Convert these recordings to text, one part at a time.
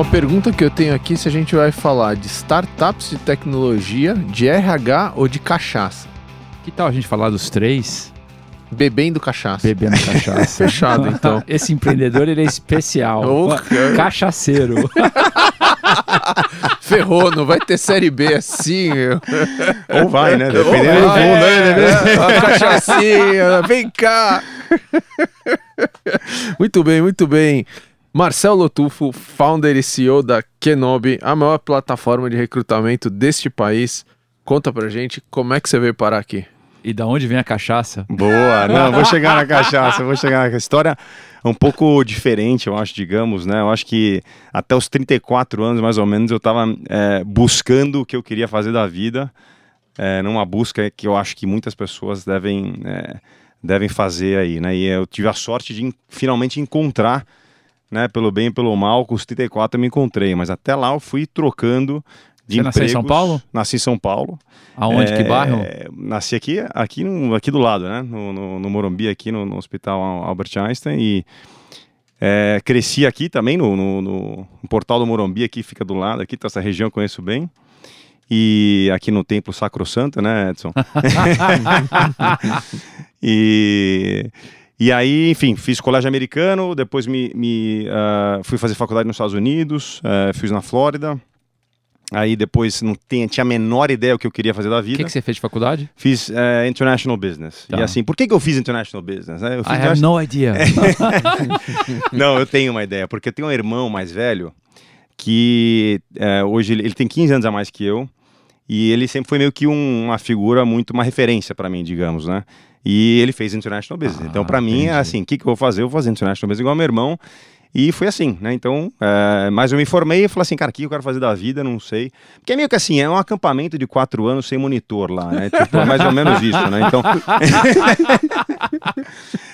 Uma pergunta que eu tenho aqui se a gente vai falar de startups de tecnologia, de RH ou de cachaça. Que tal a gente falar dos três? Bebendo cachaça. Bebendo cachaça. Fechado, então. Esse empreendedor, ele é especial. Oh, Cachaceiro. Ferrou, não vai ter série B assim. Ou vai, né? Dependendo do é, né? é, uma cachaçinha, vem cá. muito bem, muito bem. Marcel Lotufo, founder e CEO da Kenobi, a maior plataforma de recrutamento deste país. Conta pra gente como é que você veio parar aqui. E da onde vem a cachaça? Boa, não, vou chegar na cachaça, vou chegar na história um pouco diferente, eu acho, digamos, né? Eu acho que até os 34 anos, mais ou menos, eu estava é, buscando o que eu queria fazer da vida, é, numa busca que eu acho que muitas pessoas devem, é, devem fazer aí, né? E eu tive a sorte de finalmente encontrar, né? Pelo bem e pelo mal, com os 34 eu me encontrei, mas até lá eu fui trocando de Você nasceu em São. Paulo? Nasci em São Paulo. Aonde? que É, bairro? Nasci aqui, aqui, no, aqui do lado, né? No, no, no Morumbi, aqui no, no Hospital Albert Einstein. E é, cresci aqui também, no, no, Portal do Morumbi, aqui fica do lado, aqui, tá essa região eu conheço bem. E aqui no Templo Sacro Santo, né, Edson? e, e aí, enfim, fiz colégio americano, depois me, me, ah, fui fazer faculdade nos Estados Unidos, eh, fiz na Flórida. Aí depois não tinha, tinha a menor ideia o que eu queria fazer da O vida. que, que você fez de faculdade? Fiz eh, International Business. Tá. E assim, por que, que eu fiz International Business? né? Eu fiz I have no idea. Não, eu tenho uma ideia, porque eu tenho um irmão mais velho que eh, hoje ele, ele tem 15 anos a mais que eu e ele sempre foi meio que um- uma figura muito, uma referência para mim, digamos, né? E ele fez International Business. Ah, então, para mim, é assim, o que, que eu vou fazer? Eu vou fazer International Business igual meu irmão. E foi assim, né? Então, eh, mas eu me formei e falei assim, cara, o que eu quero fazer da vida? Não sei. Porque é meio que assim, é um acampamento de quatro anos sem monitor lá, né? Tipo, é mais ou menos isso, né? Então.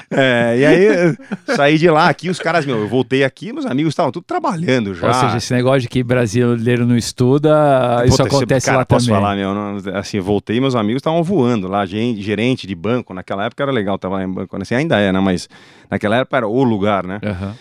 É, e aí saí de lá, aqui os caras, meu, eu voltei aqui, meus amigos estavam tudo trabalhando já. Ou seja, esse negócio de que brasileiro não estuda, isso Puta, acontece cara, lá posso também. falar, meu, não- assim, eu voltei, meus amigos estavam voando lá, gerente de banco, naquela época era legal trabalhar em banco, assim, ainda é, né, mas naquela época era o lugar, né, Aham.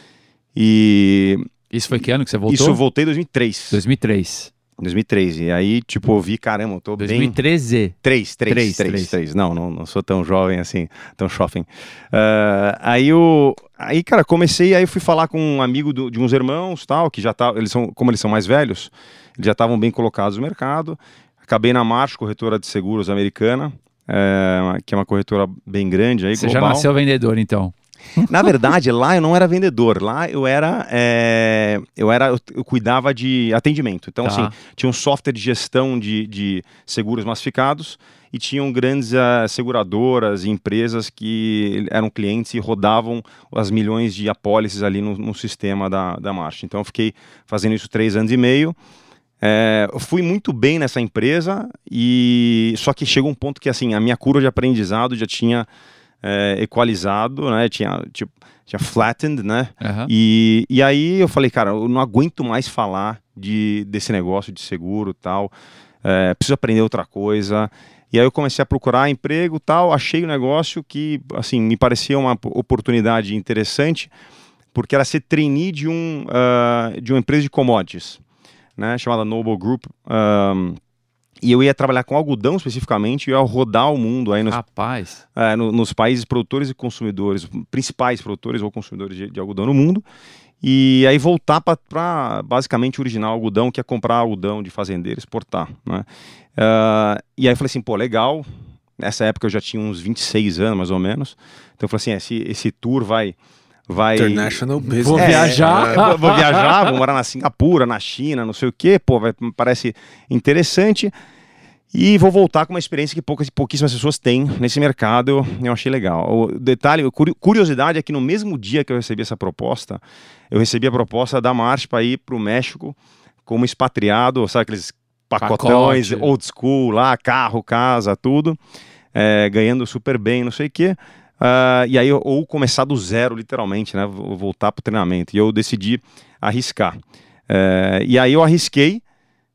E Isso foi que ano que você voltou? isso eu voltei em 2003, 2003. 2003, e aí, tipo, eu vi, caramba, eu tô bem... 2013. 3, 3, Três, 3, três. 3. Não, não, não sou tão jovem assim, tão shopping. Ah, aí eu, aí cara, comecei, aí eu fui falar com um amigo do- de uns irmãos, tal, que já tá, eles são, como eles são mais velhos, eles já estavam bem colocados no mercado. Acabei na March, corretora de seguros americana, eh, que é uma corretora bem grande aí, Você já global. nasceu vendedor, então. Na verdade, lá eu não era vendedor, lá eu era, é, eu era, eu, eu cuidava de atendimento. Então, Tá. assim, tinha um software de gestão de, de seguros massificados e tinham grandes ah, seguradoras e empresas que eram clientes e rodavam as milhões de apólices ali no, no sistema da, da Marcha. Então, eu fiquei fazendo isso três anos e meio. É, eu fui muito bem nessa empresa e só que chegou um ponto que assim a minha curva de aprendizado já tinha é, equalizado, né? Tinha tipo tinha flattened, né? Aham. E, e aí eu falei, cara, eu não aguento mais falar de, desse negócio de seguro e tal. É, preciso aprender outra coisa. E aí eu comecei a procurar emprego tal. Achei o negócio que, assim, me parecia uma oportunidade interessante, porque era ser trainee de, um, ah, de uma empresa de commodities, né? Chamada Noble Group. Ahm, e eu ia trabalhar com algodão especificamente, e eu ia rodar o mundo aí nos Rapaz. é, no- nos países produtores e consumidores, principais produtores ou consumidores de, de algodão no mundo, e aí voltar para basicamente originar algodão, que é comprar algodão de fazendeiro exportar. Né? Ah, e aí eu falei assim, pô, legal. Nessa época eu já tinha uns 26 anos, mais ou menos. Então eu falei assim, esse, esse tour vai. Vai International Business. Vou é, viajar. é, vou, vou viajar, vou morar na Singapura, na China, não sei o quê, pô, vai, me parece interessante. E vou voltar com uma experiência que poucas, pouquíssimas pessoas têm nesse mercado, eu, eu achei legal. O detalhe, curi- curiosidade é que no mesmo dia que eu recebi essa proposta, eu recebi a proposta da March para ir para o México como expatriado, sabe aqueles pacotões, Pacote. old school lá, carro, casa, tudo, é, ganhando super bem, não sei o quê. Ah, e aí, eu- ou começar do zero, literalmente, né? vo- Voltar para o treinamento. E eu decidi arriscar. É, e aí eu arrisquei,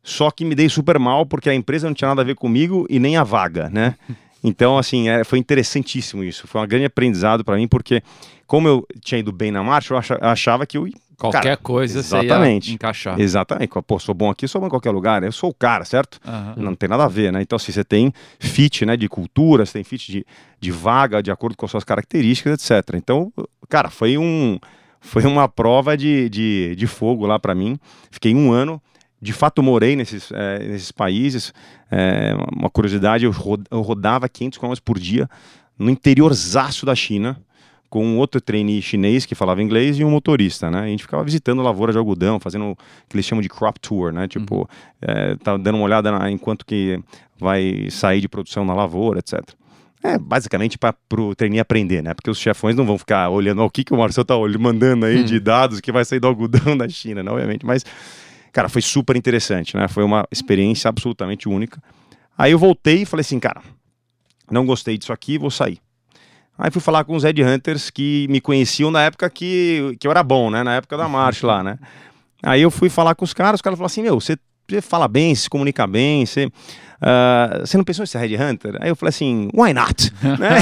só que me dei super mal, porque a empresa não tinha nada a ver comigo e nem a vaga, né? Então, assim, é, foi interessantíssimo isso. Foi um grande aprendizado para mim, porque como eu tinha ido bem na marcha, eu acha- achava que eu Qualquer Cara, coisa exatamente. você ia encaixar. Exatamente. Pô, sou bom aqui, sou bom em qualquer lugar. Eu sou o cara, certo? Aham. Não tem nada a ver, né? Então, assim, você tem fit, né, de cultura, você tem fit de, de vaga, de acordo com as suas características, etc. Então, cara, foi um foi uma prova de, de, de fogo lá para mim. Fiquei um ano, de fato morei nesses, eh, nesses países. Eh, uma curiosidade, eu rodava 500 km por dia no interiorzaço da China, com um outro trainee chinês que falava inglês e um motorista, né? A gente ficava visitando lavoura de algodão, fazendo o que eles chamam de crop tour, né? Tipo, eh, tá dando uma olhada na, enquanto que vai sair de produção na lavoura, etc. É basicamente para o trainee aprender, né? Porque os chefões não vão ficar olhando "Ó, o que, que o Marcel tá mandando aí de dados que vai sair do algodão da China, né? Obviamente, mas, cara, foi super interessante, né? Foi uma experiência absolutamente única. Aí eu voltei e falei assim, cara, não gostei disso aqui, vou sair. Aí fui falar com os Headhunters que me conheciam na época que, que eu era bom, né? Na época da marcha lá, né? Aí eu fui falar com os caras, os caras falaram assim, meu, você, fala bem, se comunica bem, você, ah, você não pensou em ser Headhunter? Aí eu falei assim, why not? né?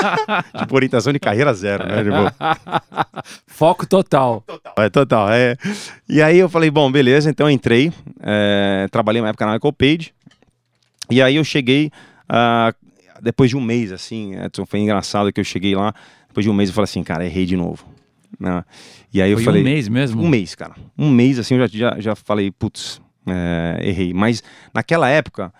tipo, orientação de carreira zero, né? Tipo, Foco total. é total, é. E aí eu falei, bom, beleza, então eu entrei, é, trabalhei uma época na Michael Page, e aí eu cheguei, ah, depois de um mês, assim, Edson, foi engraçado que eu cheguei lá, depois de um mês eu falei assim, cara, errei de novo. né? E aí eu Foi falei, um mês mesmo? um mês, cara. Um mês, assim, eu já, já, já falei, putz, é, errei. Mas naquela época,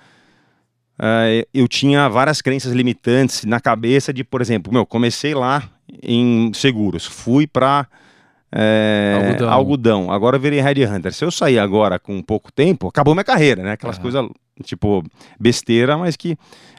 é, eu tinha várias crenças limitantes na cabeça de, por exemplo, meu, comecei lá em seguros, fui pra é, Algodão. algodão. agora eu virei headhunter. Se eu sair agora com pouco tempo, acabou minha carreira, né? Aquelas coisas, tipo, besteira, mas que,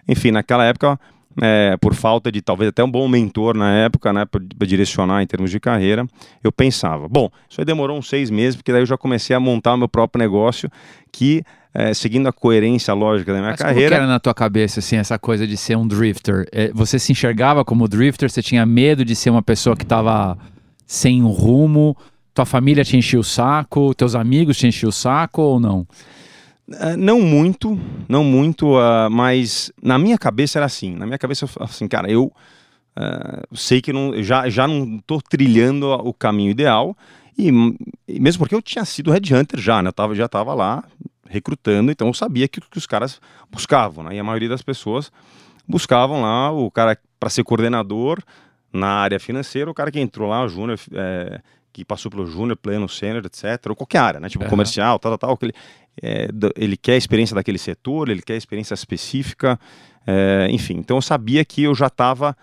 enfim, naquela época, é, por falta de talvez até um bom mentor na época, né, para direcionar em termos de carreira, eu pensava, bom, isso aí demorou uns seis meses, porque daí eu já comecei a montar o meu próprio negócio, que, é, seguindo a coerência lógica da minha Mas como que carreira, era na tua cabeça, assim, essa coisa de ser um drifter? É, Você se enxergava como drifter? Você tinha medo de ser uma pessoa que estava sem um rumo? Tua família te enchia o saco? Teus amigos te enchiam o saco ou não? Ah, não muito, não muito, ah, mas na minha cabeça era assim. Na minha cabeça assim, cara, eu ah, sei que não, já, já não estou trilhando o caminho ideal. E, e mesmo porque eu tinha sido headhunter já, né? Eu tava, já estava lá recrutando, então eu sabia que, que os caras buscavam, né? E a maioria das pessoas buscavam lá o cara para ser coordenador na área financeira, o cara que entrou lá, o júnior, é, que passou pelo júnior, pleno, sênior, etc. Ou qualquer área, né? Tipo Aham. comercial, tal, tal, tal. que ele, é, ele quer a experiência daquele setor, ele quer a experiência específica, é, enfim. Então eu sabia que eu já estava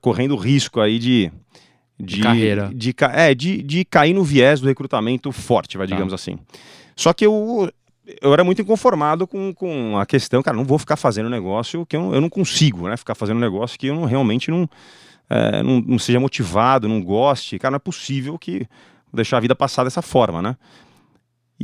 correndo risco aí de. De, carreira. De, é, de, de cair no viés do recrutamento forte, vai, Tá. digamos assim. Só que eu, eu era muito inconformado com, com a questão, cara, não vou ficar fazendo negócio que eu, não- eu não consigo, né? Ficar fazendo negócio que eu não, realmente não, é, não, não seja motivado, não goste. Cara, não é possível que deixar a vida passar dessa forma, né?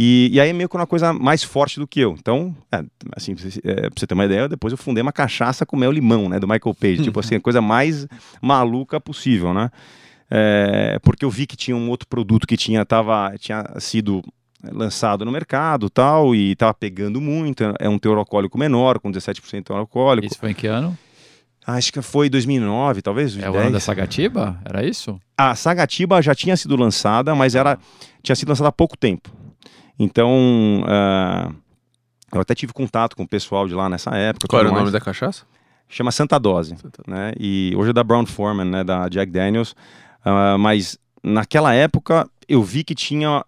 E, e aí é meio que uma coisa mais forte do que eu. Então, é, assim, pra você- é, pra você ter uma ideia, depois eu fundei uma cachaça com mel limão, né? Do Michael Page. tipo assim, a coisa mais maluca possível, né? É, porque eu vi que tinha um outro produto que tinha, tava, tinha sido lançado no mercado tal, e tava pegando muito. É um teor alcoólico menor, com 17% teor alcoólico. Isso foi em que ano? Acho que foi 2009, talvez. É o 10. ano da Sagatiba? Era isso? A Sagatiba já tinha sido lançada, mas era tinha sido lançada há pouco tempo. Então, ah, eu até tive contato com o pessoal de lá nessa época. Qual era o nome mais. da cachaça? Chama Santa Dose, Santa- né? E hoje é da Brown Forman, né? Da Jack Daniels. Ah, mas naquela época eu vi que tinha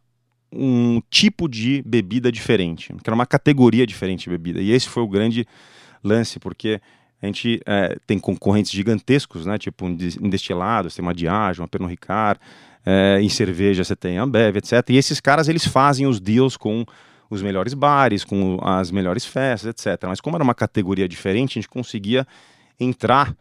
um tipo de bebida diferente, que era uma categoria diferente de bebida. E esse foi o grande lance, porque a gente eh, tem concorrentes gigantescos, né? Tipo em des- em destilados, tem uma Diageo, uma Pernod Ricard, eh, em cerveja você tem a Ambev, etc. E esses caras eles fazem os deals com os melhores bares, com as melhores festas, etc. Mas como era uma categoria diferente, a gente conseguia entrar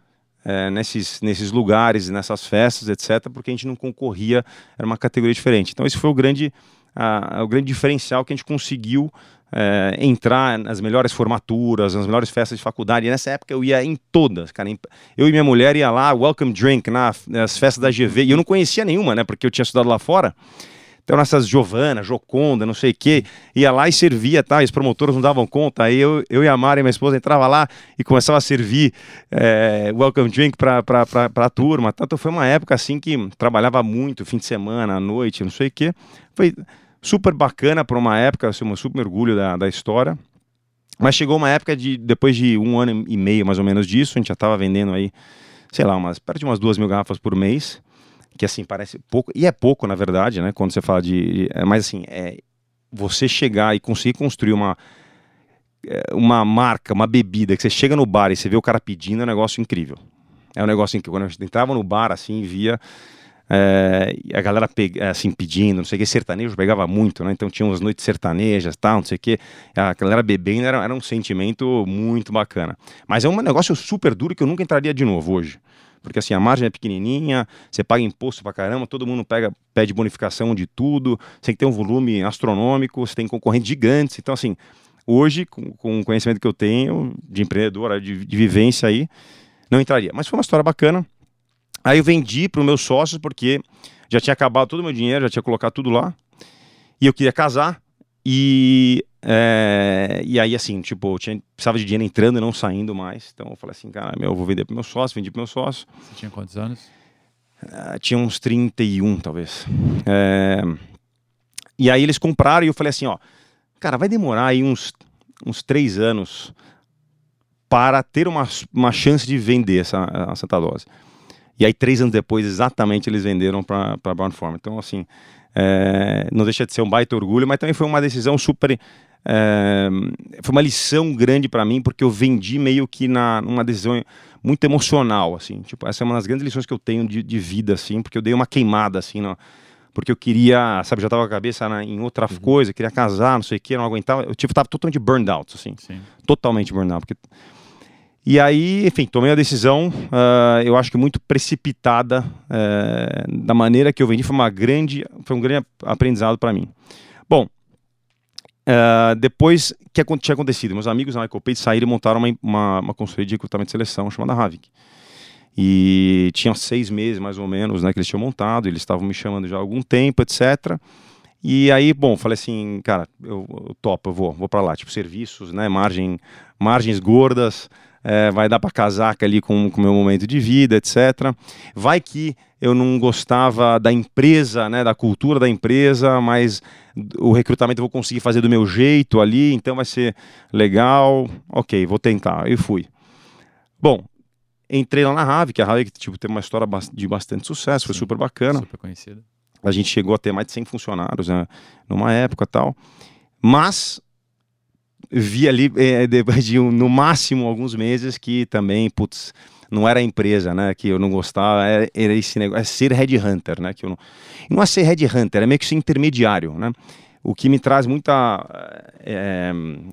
eh, nesses, nesses lugares, nessas festas, etc., porque a gente não concorria, era uma categoria diferente. Então esse foi o grande, ah, o grande diferencial que a gente conseguiu eh, entrar nas melhores formaturas, nas melhores festas de faculdade. E nessa época eu ia em todas, cara. Eu e minha mulher ia lá, welcome drink, na- nas festas da GV, e eu não conhecia nenhuma, né, porque eu tinha estudado lá fora. Então, nessas Giovana, Joconda, não sei o quê, ia lá e servia, tá? E os promotores não davam conta. Aí eu, eu e a Mari, minha esposa, entrava lá e começava a servir é, welcome drink pra, pra, pra, pra turma. Tanto foi uma época assim que trabalhava muito, fim de semana, à noite, não sei o quê. Foi super bacana para uma época, assim, um super orgulho da, da história. Mas chegou uma época de, depois de um ano e meio mais ou menos disso, a gente já estava vendendo aí, sei lá, umas, perto de umas duas mil garrafas por mês, que assim, parece pouco, e é pouco na verdade, né, quando você fala de, é, mas assim, é, você chegar e conseguir construir uma, é, uma marca, uma bebida, que você chega no bar e você vê o cara pedindo, é um negócio incrível. É um negócio incrível. Quando a gente entrava no bar, assim, via é, a galera é, assim pedindo, não sei o que, sertanejo pegava muito, né? Então tinha umas noites sertanejas, tal, não sei o que. A galera bebendo era, era um sentimento muito bacana. Mas é um negócio super duro que eu nunca entraria de novo hoje. Porque assim, a margem é pequenininha, você paga imposto pra caramba, todo mundo pega, pede bonificação de tudo, você tem que ter um volume astronômico, você tem concorrentes gigantes. Então, assim, hoje, com, com o conhecimento que eu tenho de empreendedor, de, de vivência aí, não entraria. Mas foi uma história bacana. Aí eu vendi para os meus sócios porque já tinha acabado todo o meu dinheiro, já tinha colocado tudo lá. E eu queria casar. E, é, e aí, assim, tipo, eu tinha, precisava de dinheiro entrando e não saindo mais. Então eu falei assim, cara, meu, eu vou vender para meu sócio, vendi para meu sócio. Você tinha quantos anos? Uh, tinha uns 31, talvez. É, e aí eles compraram e eu falei assim, ó, cara, vai demorar aí uns, uns três anos para ter uma, uma chance de vender essa, a Santa Dose. E aí, três anos depois, exatamente, eles venderam para Brown Forman. Então, assim, é, não deixa de ser um baita orgulho, mas também foi uma decisão super. É, foi uma lição grande para mim, porque eu vendi meio que na, numa decisão muito emocional, assim. Tipo, essa é uma das grandes lições que eu tenho de, de vida, assim, porque eu dei uma queimada, assim, porque eu queria, sabe, já tava com a cabeça na, em outra uhum. coisa, queria casar, não sei o que, não aguentava. Eu tipo, tava totalmente burned out, assim. Sim. Totalmente burned out. Porque e aí, enfim, tomei a decisão, uh, eu acho que muito precipitada, uh, da maneira que eu vendi, foi uma grande, foi um grande aprendizado para mim. Bom, uh, depois que tinha acontecido, meus amigos na Page saíram e montaram uma, uma, uma consultoria de recrutamento de seleção chamada Havik. E tinha seis meses, mais ou menos, né, que eles tinham montado, eles estavam me chamando já há algum tempo, etc., e aí, bom, falei assim, cara, eu, eu topo, eu vou, vou para lá, tipo serviços, né, margem, margens gordas, é, vai dar para casaca ali com o meu momento de vida, etc. Vai que eu não gostava da empresa, né, da cultura da empresa, mas o recrutamento eu vou conseguir fazer do meu jeito ali, então vai ser legal. Ok, vou tentar. E fui. Bom, entrei lá na Rave, que a Rave tipo, teve uma história de bastante sucesso, Sim, foi super bacana. Super conhecida. A gente chegou a ter mais de 100 funcionários né, numa época tal. Mas vi ali, é, depois de um, no máximo alguns meses, que também, putz, não era a empresa, né, que eu não gostava, era, era esse negócio, é ser headhunter, né, que eu não, não é ser headhunter, é meio que ser intermediário, né, o que me traz muita, é,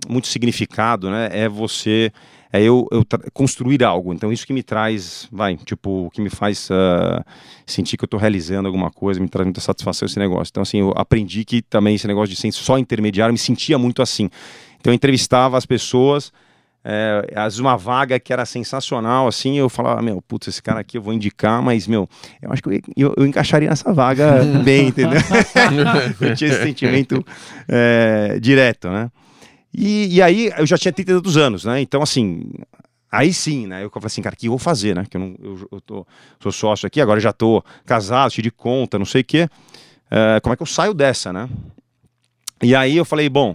muito significado, né, é você, é eu, eu construir algo, então isso que me traz, vai, tipo, o que me faz uh, sentir que eu estou realizando alguma coisa, me traz muita satisfação esse negócio, então assim, eu aprendi que também esse negócio de ser só intermediário, me sentia muito assim, então eu entrevistava as pessoas, é, às vezes uma vaga que era sensacional, assim, eu falava, meu, putz, esse cara aqui eu vou indicar, mas, meu, eu acho que eu, eu, eu encaixaria nessa vaga bem, entendeu? eu tinha esse sentimento é, direto, né? E, e, aí eu já tinha 32 anos, né? Então, assim, aí sim, né? Eu falei assim, cara, o que eu vou fazer, né? Que eu, não, eu, eu tô, sou sócio aqui, agora já tô casado, cheio de conta, não sei o quê. É, como é que eu saio dessa, né? E aí eu falei, bom,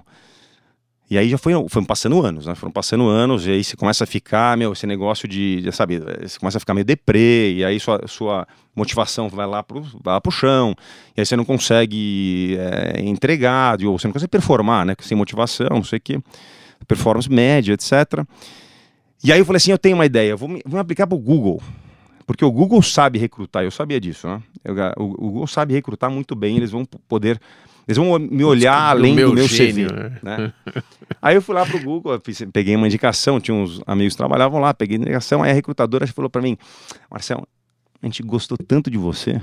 e aí já foi, foi passando anos, né? Foram passando anos, e aí você começa a ficar, meu, esse negócio de, sabe, você começa a ficar meio deprê, e aí sua, sua motivação vai lá, pro, vai lá pro chão, e aí você não consegue é, entregar, ou você não consegue performar, né? Sem motivação, não sei o quê, performance média, etc. E aí eu falei assim, eu tenho uma ideia, vou me, vou me aplicar pro Google, porque o Google sabe recrutar, eu sabia disso, né? O, o Google sabe recrutar muito bem, eles vão poder eles vão me olhar além do meu gênio, CV. Né? né? aí eu fui lá pro Google, peguei uma indicação, tinha uns amigos que trabalhavam lá, peguei a indicação, aí a recrutadora falou para mim, Marcelo, a gente gostou tanto de você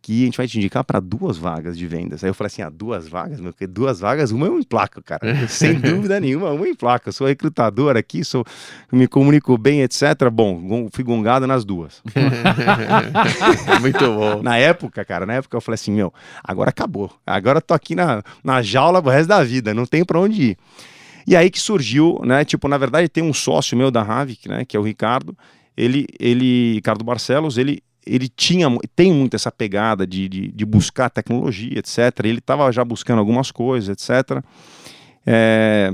aqui, a gente vai te indicar para duas vagas de vendas. Aí eu falei assim, ah, duas vagas? Meu, duas vagas, uma eu emplaco, cara. Sem dúvida nenhuma, uma eu emplaco. Eu sou recrutador aqui, sou, me comunico bem, etc. Bom, fui gongado nas duas. Muito bom. Na época, cara, na época eu falei assim, meu, agora acabou. Agora eu tô aqui na, na jaula pro resto da vida, não tem para onde ir. E aí que surgiu, né? Tipo, na verdade, tem um sócio meu da Havik, né? Que é o Ricardo. Ele, ele, Ricardo Barcelos, ele, ele tinha, tem muito essa pegada de, de, de buscar tecnologia, etc. Ele estava já buscando algumas coisas, etc. É,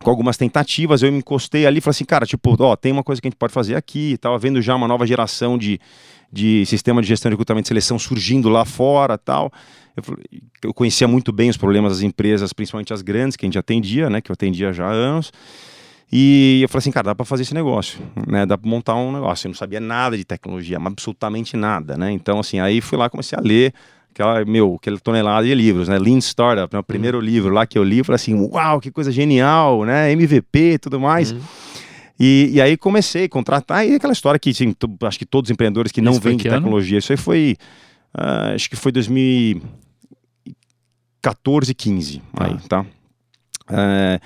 com algumas tentativas, eu me encostei ali e falei assim, cara, tipo, ó, tem uma coisa que a gente pode fazer aqui. Estava vendo já uma nova geração de, de sistema de gestão de recrutamento e seleção surgindo lá fora tal. Eu, eu, conhecia muito bem os problemas das empresas, principalmente as grandes, que a gente atendia, né? Que eu atendia já há anos. E eu falei assim, cara, dá para fazer esse negócio, né? Dá para montar um negócio. Eu não sabia nada de tecnologia, absolutamente nada, né? Então, assim, aí fui lá comecei a ler aquela, meu, aquela tonelada de livros, né? Lean Startup, né? o primeiro uhum. livro lá que eu li, falei assim, uau, que coisa genial, né? MVP e tudo mais. Uhum. E, e, aí comecei a contratar, e aquela história que, assim, acho que todos os empreendedores que não vêm de tecnologia, isso aí foi, uh, acho que foi 2014, 15, ah. aí, tá? Uh,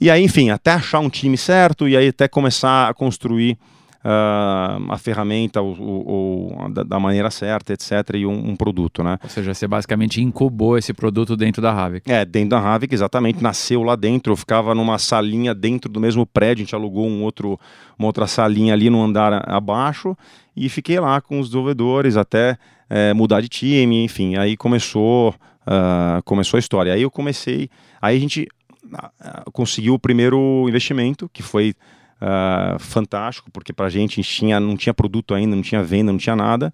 e aí, enfim, até achar um time certo e aí até começar a construir uh, a ferramenta o, o, o, da, da, maneira certa, etc. E um, um, produto, né? Ou seja, você basicamente incubou esse produto dentro da Havik. É, dentro da Havik, exatamente. Nasceu lá dentro. Eu ficava numa salinha dentro do mesmo prédio. A gente alugou um outro, uma outra salinha ali no andar abaixo e fiquei lá com os desenvolvedores até é, mudar de time, enfim. Aí começou, uh, começou a história. Aí eu comecei, aí a gente conseguiu o primeiro investimento, que foi uh, fantástico, porque para a gente tinha, não tinha produto ainda, não tinha venda, não tinha nada.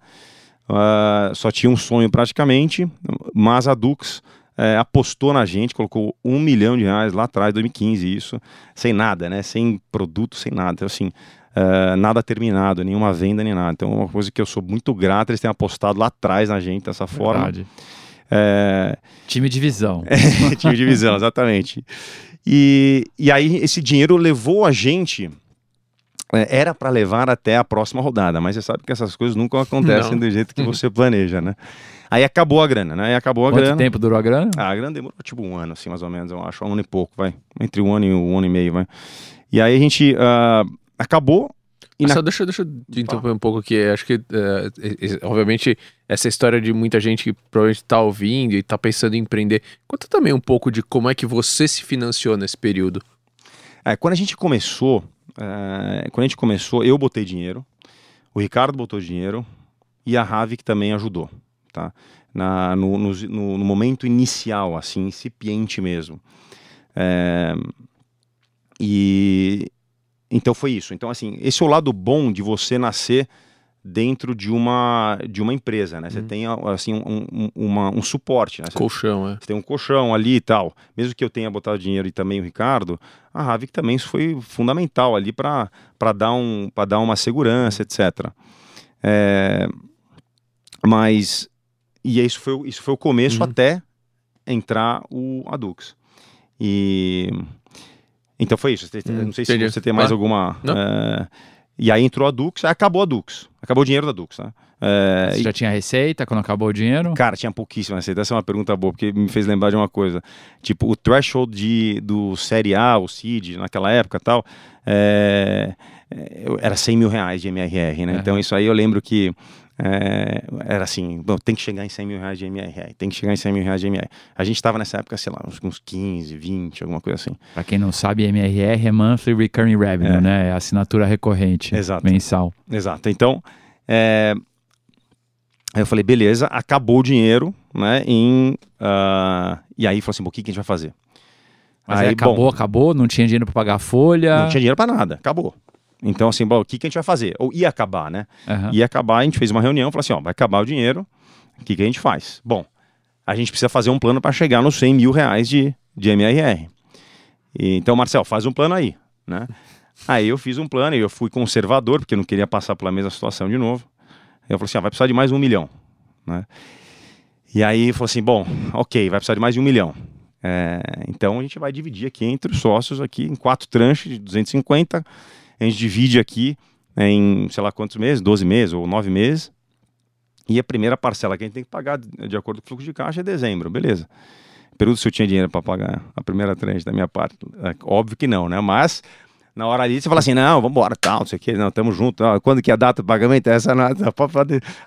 Uh, só tinha um sonho praticamente, mas a Dux é, apostou na gente, colocou um milhão de reais lá atrás, 2015, isso, sem nada, né? Sem produto, sem nada. Então, assim, nada terminado, nenhuma venda, nem nada. Então, uma coisa que eu sou muito grato, eles terem apostado lá atrás na gente dessa forma. É... Time de visão. time de visão, exatamente. E, e aí esse dinheiro levou a gente é, era para levar até a próxima rodada, mas você sabe que essas coisas nunca acontecem Não. do jeito que você planeja, né? Aí acabou a grana, né? Aí acabou a Quanto grana. Quanto tempo durou a grana? Ah, a grana demorou tipo um ano, assim, mais ou menos, eu acho, um ano e pouco, vai. Entre um ano e um ano e meio, vai. E aí a gente uh, acabou na... Só deixa, deixa eu te interromper um pouco aqui. Acho que, uh, obviamente, essa história de muita gente que provavelmente está ouvindo e está pensando em empreender. Conta também um pouco de como é que você se financiou nesse período. É, quando a gente começou, uh, quando a gente começou, eu botei dinheiro, o Ricardo botou dinheiro e a Ravi que também ajudou, tá? Na, no, no, no, momento inicial, assim, incipiente mesmo. É, e então foi isso. Então, assim, esse é o lado bom de você nascer dentro de uma, de uma empresa, né? Você uhum. tem, assim, um, um, uma, um suporte, né? Você, colchão, é. Você tem um colchão ali e tal. Mesmo que eu tenha botado dinheiro e também o Ricardo, a Ravik também isso foi fundamental ali para dar, um, dar uma segurança, etc. É, mas, e isso foi, isso foi o começo uhum. até entrar o Adux. E então foi isso. Hum, não sei entendi. se você tem mais ah, alguma. É... E aí entrou a Dux, acabou a Dux. Acabou o dinheiro da Dux, né? É... Você já tinha receita quando acabou o dinheiro? Cara, tinha pouquíssima receita. Essa é uma pergunta boa, porque me fez lembrar de uma coisa. Tipo, o threshold de, do Série A, o CID, naquela época tal, é... era 100 mil reais de MRR, né? Então isso aí eu lembro que é, era assim, bom, tem que chegar em 100 mil reais de MRR, tem que chegar em 100 mil reais de MRR. A gente estava nessa época, sei lá, uns, uns 15, 20, alguma coisa assim. Para quem não sabe, MRR é Monthly Recurring Revenue, é. né? É assinatura recorrente, Exato. mensal. Exato. Então, é... aí eu falei, beleza, acabou o dinheiro, né? Em, uh... E aí falou assim, o que, que a gente vai fazer? Mas aí, acabou, bom, acabou, não tinha dinheiro para pagar a folha. Não tinha dinheiro para nada, acabou. Então, assim, bom, o que, que a gente vai fazer? Ou ia acabar, né? Uhum. Ia acabar, a gente fez uma reunião, falou assim, ó, vai acabar o dinheiro, o que, que a gente faz? Bom, a gente precisa fazer um plano para chegar nos 100 mil reais de, de MRR. E, então, Marcel, faz um plano aí, né? Aí eu fiz um plano e eu fui conservador, porque eu não queria passar pela mesma situação de novo. Eu falei assim, vai precisar de mais um milhão, né? E aí falou assim, bom, ok, vai precisar de mais de um milhão. É, então a gente vai dividir aqui entre os sócios aqui em quatro tranches de 250 a gente divide aqui né, em, sei lá quantos meses, 12 meses ou 9 meses. E a primeira parcela que a gente tem que pagar de acordo com o fluxo de caixa é dezembro, beleza. Período se eu tinha dinheiro para pagar a primeira tranche da minha parte. É, óbvio que não, né? Mas na hora ali você fala assim, não, vamos embora, tal, não sei o que, não, tamo junto, quando que é a data do pagamento? Essa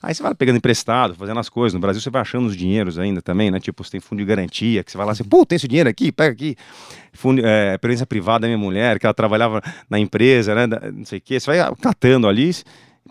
aí você vai pegando emprestado, fazendo as coisas, no Brasil você vai achando os dinheiros ainda também, né, tipo, você tem fundo de garantia, que você vai lá assim, pô, tem esse dinheiro aqui, pega aqui, fundo, é, presença privada da minha mulher, que ela trabalhava na empresa, né, não sei o que, você vai catando ali,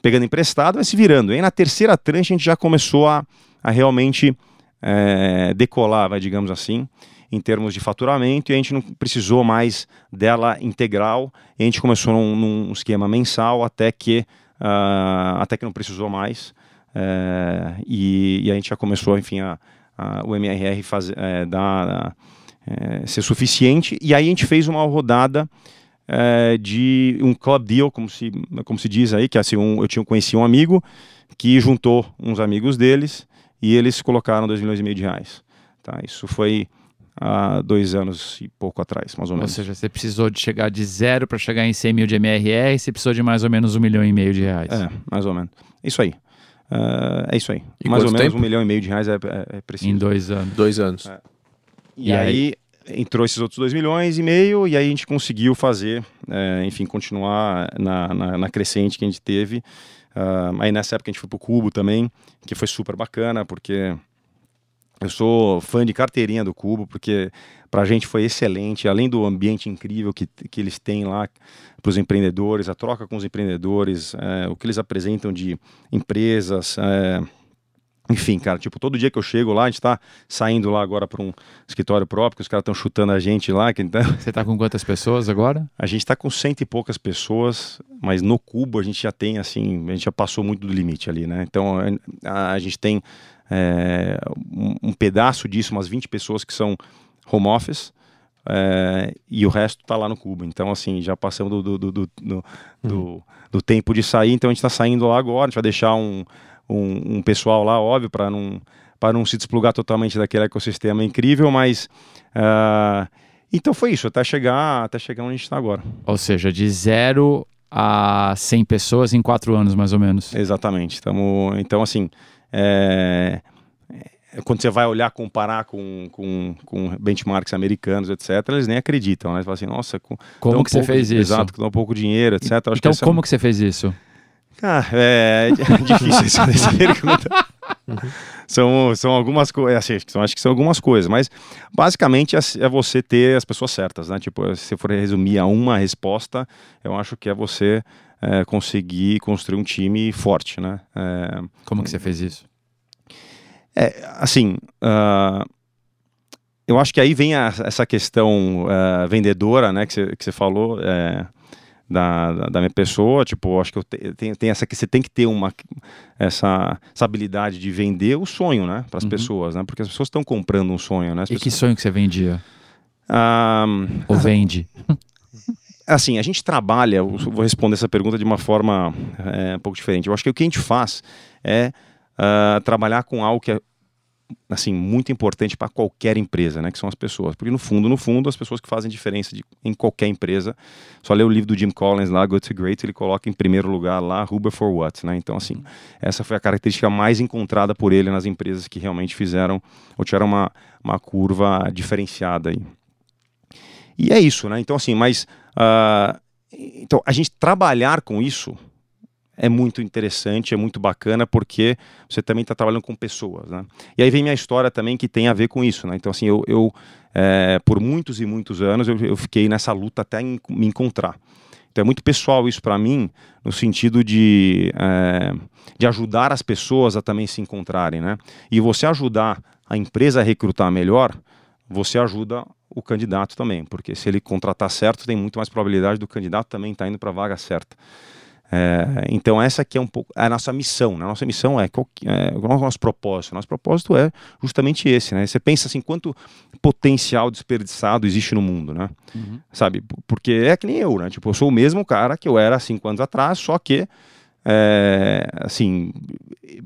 pegando emprestado, vai se virando, e aí na terceira tranche a gente já começou a, a realmente é, decolar, vai, digamos assim, em termos de faturamento e a gente não precisou mais dela integral. a gente começou num, num esquema mensal até que, uh, até que não precisou mais. Uh, e, e, a gente já começou, enfim, a, a, o MRR faz, é, dar, é, ser suficiente. E aí a gente fez uma rodada é, de um club deal, como se, como se diz aí, que assim, um, eu tinha conheci um amigo que juntou uns amigos deles e eles colocaram 2 milhões e meio de reais. Tá? Isso foi há dois anos e pouco atrás, mais ou menos. Ou seja, você precisou de chegar de zero para chegar em 100 mil de MRR e você precisou de mais ou menos um milhão e meio de reais. É, mais ou menos. Isso aí. Uh, é isso aí. E mais ou menos tempo? um milhão e meio de reais é, é, é preciso. Em dois anos. Dois anos. É. E, e, aí, aí entrou esses outros dois milhões e meio e aí a gente conseguiu fazer, é, enfim, continuar na, na, na, crescente que a gente teve. Uh, aí nessa época a gente foi pro Cubo também, que foi super bacana, porque eu sou fã de carteirinha do Cubo, porque para a gente foi excelente, além do ambiente incrível que, que eles têm lá para os empreendedores, a troca com os empreendedores, é, o que eles apresentam de empresas. É, enfim, cara, tipo, todo dia que eu chego lá, a gente está saindo lá agora para um escritório próprio, que os caras estão chutando a gente lá. Que, então... Você está com quantas pessoas agora? A gente está com cento e poucas pessoas, mas no Cubo a gente já tem, assim, a gente já passou muito do limite ali, né? Então a, a gente tem é, um, um, pedaço disso, umas 20 pessoas que são home office, é, e o resto está lá no Cuba. Então, assim, já passamos do, do, do, do, uhum. do tempo de sair, então a gente está saindo lá agora, a gente vai deixar um, um, um pessoal lá, óbvio, para não, não se desplugar totalmente daquele ecossistema incrível, mas. Uh, então foi isso, até chegar, até chegar onde a gente está agora. Ou seja, de zero a 100 pessoas em quatro anos, mais ou menos. Exatamente. Tamo, então, assim, é, é, quando você vai olhar, comparar com, com, com benchmarks americanos, etc., eles nem acreditam, né? Eles falam assim, nossa, com, como que um você fez isso? Exato, dá um pouco de dinheiro, etc. Acho então, que como é... que você fez isso? Ah, é, é difícil essa pergunta. são, são algumas coisas, assim, acho que são algumas coisas, mas basicamente é, é você ter as pessoas certas, né? Tipo, se for resumir a uma resposta, eu acho que é você é, conseguir construir um time forte, né? É, Como que você fez isso? É, assim, uh, eu acho que aí vem a, essa questão uh, vendedora, né, que você, falou, é, da, da, minha pessoa, tipo, acho que eu tenho, tenho essa que você tem que ter uma essa, essa habilidade de vender o sonho, né, para as uhum. pessoas, né, porque as pessoas estão comprando um sonho, né. e pessoas... que sonho que você vendia? Um, Ou vende? assim, a gente trabalha, vou responder essa pergunta de uma forma é, um pouco diferente. Eu acho que o que a gente faz é uh, trabalhar com algo que é assim muito importante para qualquer empresa, né, que são as pessoas. Porque no fundo, no fundo, as pessoas que fazem diferença de, em qualquer empresa. Só ler o livro do Jim Collins lá, Good to Great, ele coloca em primeiro lugar lá Uber for What, né? Então assim, essa foi a característica mais encontrada por ele nas empresas que realmente fizeram ou tiveram uma, uma curva diferenciada aí. E é isso, né? Então assim, mas Uh, então, a gente trabalhar com isso é muito interessante, é muito bacana, porque você também está trabalhando com pessoas, né? E aí vem minha história também que tem a ver com isso, né? Então, assim, eu, eu é, por muitos e muitos anos, eu, eu, fiquei nessa luta até em, me encontrar. Então, é muito pessoal isso para mim, no sentido de, é, de ajudar as pessoas a também se encontrarem, né? E você ajudar a empresa a recrutar melhor, você ajuda o candidato também, porque se ele contratar certo, tem muito mais probabilidade do candidato também estar tá indo para a vaga certa. É, então essa aqui é um pouco a nossa missão. Né? A nossa missão é, qual, é o nosso propósito. O nosso propósito é justamente esse. Né? Você pensa assim, quanto potencial desperdiçado existe no mundo, né? Uhum. Sabe? Porque é que nem eu, né? Tipo, eu sou o mesmo cara que eu era há cinco anos atrás, só que é, assim,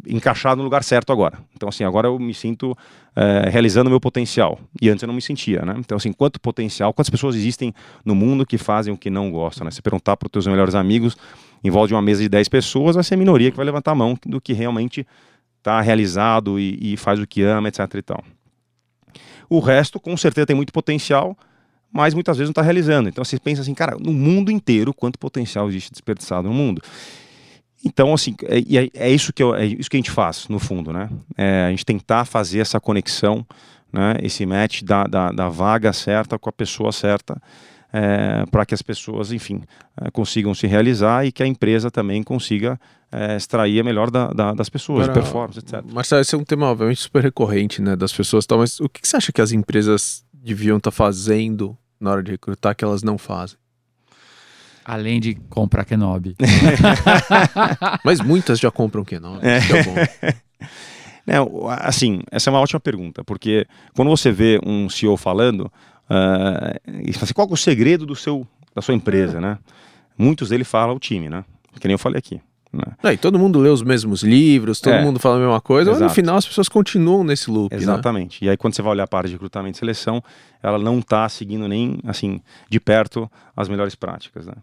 encaixado no lugar certo agora. Então, assim, agora eu me sinto é, realizando o meu potencial. E antes eu não me sentia, né? Então, assim, quanto potencial, quantas pessoas existem no mundo que fazem o que não gostam, né? Se perguntar para os teus melhores amigos, em volta de uma mesa de 10 pessoas, vai ser a minoria que vai levantar a mão do que realmente está realizado e, e, faz o que ama, etc. E tal. O resto, com certeza, tem muito potencial, mas muitas vezes não está realizando. Então você pensa assim, cara, no mundo inteiro, quanto potencial existe desperdiçado no mundo? Então, assim, é, é, é isso, que eu, é isso que a gente faz, no fundo, né? É a gente tentar fazer essa conexão, né? esse match da, da, da vaga certa com a pessoa certa, é, para que as pessoas, enfim, é, consigam se realizar e que a empresa também consiga é, extrair a melhor da, da, das pessoas, Agora, performance, etc. Marcelo, esse é um tema, obviamente, super recorrente né, das pessoas, tal, mas o que, que você acha que as empresas deviam estar tá fazendo na hora de recrutar que elas não fazem? Além de comprar Kenobi. Mas muitas já compram Kenobi. É. Isso é bom. É, assim, essa é uma ótima pergunta, porque quando você vê um CEO falando, uh, e fala assim, qual é o segredo do seu, da sua empresa, né? Muitos dele falam o time, né? Que nem eu falei aqui. Né? É, e todo mundo lê os mesmos livros, todo é, mundo fala a mesma coisa, exato. mas no final as pessoas continuam nesse loop. Né? Exatamente. Né? E aí, quando você vai olhar para a área de recrutamento e seleção, ela não está seguindo nem assim de perto as melhores práticas. Né?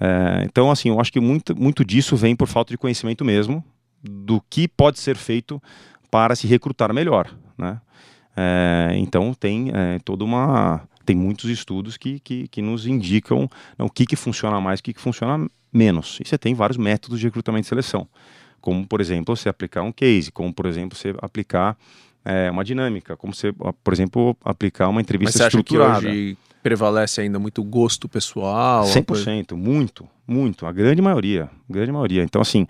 É, então, assim, eu acho que muito, muito disso vem por falta de conhecimento mesmo do que pode ser feito para se recrutar melhor, né? É, então tem é, toda uma tem muitos estudos que, que, que nos indicam né, o que, que funciona mais, o que, que funciona menos. E você tem vários métodos de recrutamento e seleção, como por exemplo você aplicar um case, como por exemplo você aplicar é, uma dinâmica, como você, por exemplo, aplicar uma entrevista Mas você estruturada. Acha que hoje prevalece ainda muito gosto pessoal? 100%, coisa... muito, muito, a grande maioria, grande maioria. Então, assim,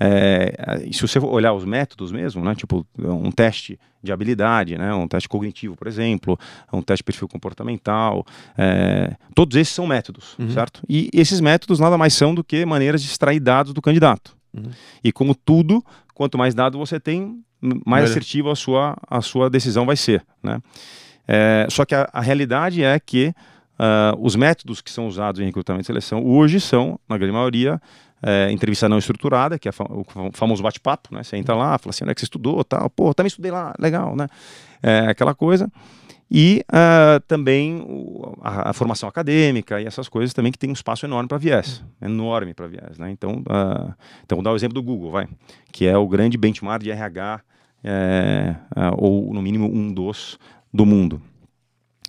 é, se você olhar os métodos mesmo, né, tipo um teste de habilidade, né, um teste cognitivo, por exemplo, um teste de perfil comportamental, é, todos esses são métodos, uhum. certo? E esses métodos nada mais são do que maneiras de extrair dados do candidato. Uhum. E como tudo, quanto mais dado você tem, mais assertiva a sua, a sua decisão vai ser, né? É, só que a, a, realidade é que uh, os métodos que são usados em recrutamento e seleção hoje são, na grande maioria, é, entrevista não estruturada, que é o famoso bate-papo, né? Você entra lá, fala assim, onde é que você estudou, tal, pô, também estudei lá, legal, né? É, aquela coisa. E uh, também a, a, formação acadêmica e essas coisas também que tem um espaço enorme para viés, enorme para viés, né? Então, uh, então vou dar o exemplo do Google, vai, que é o grande benchmark de RH, é, uh, ou no mínimo um dos do mundo.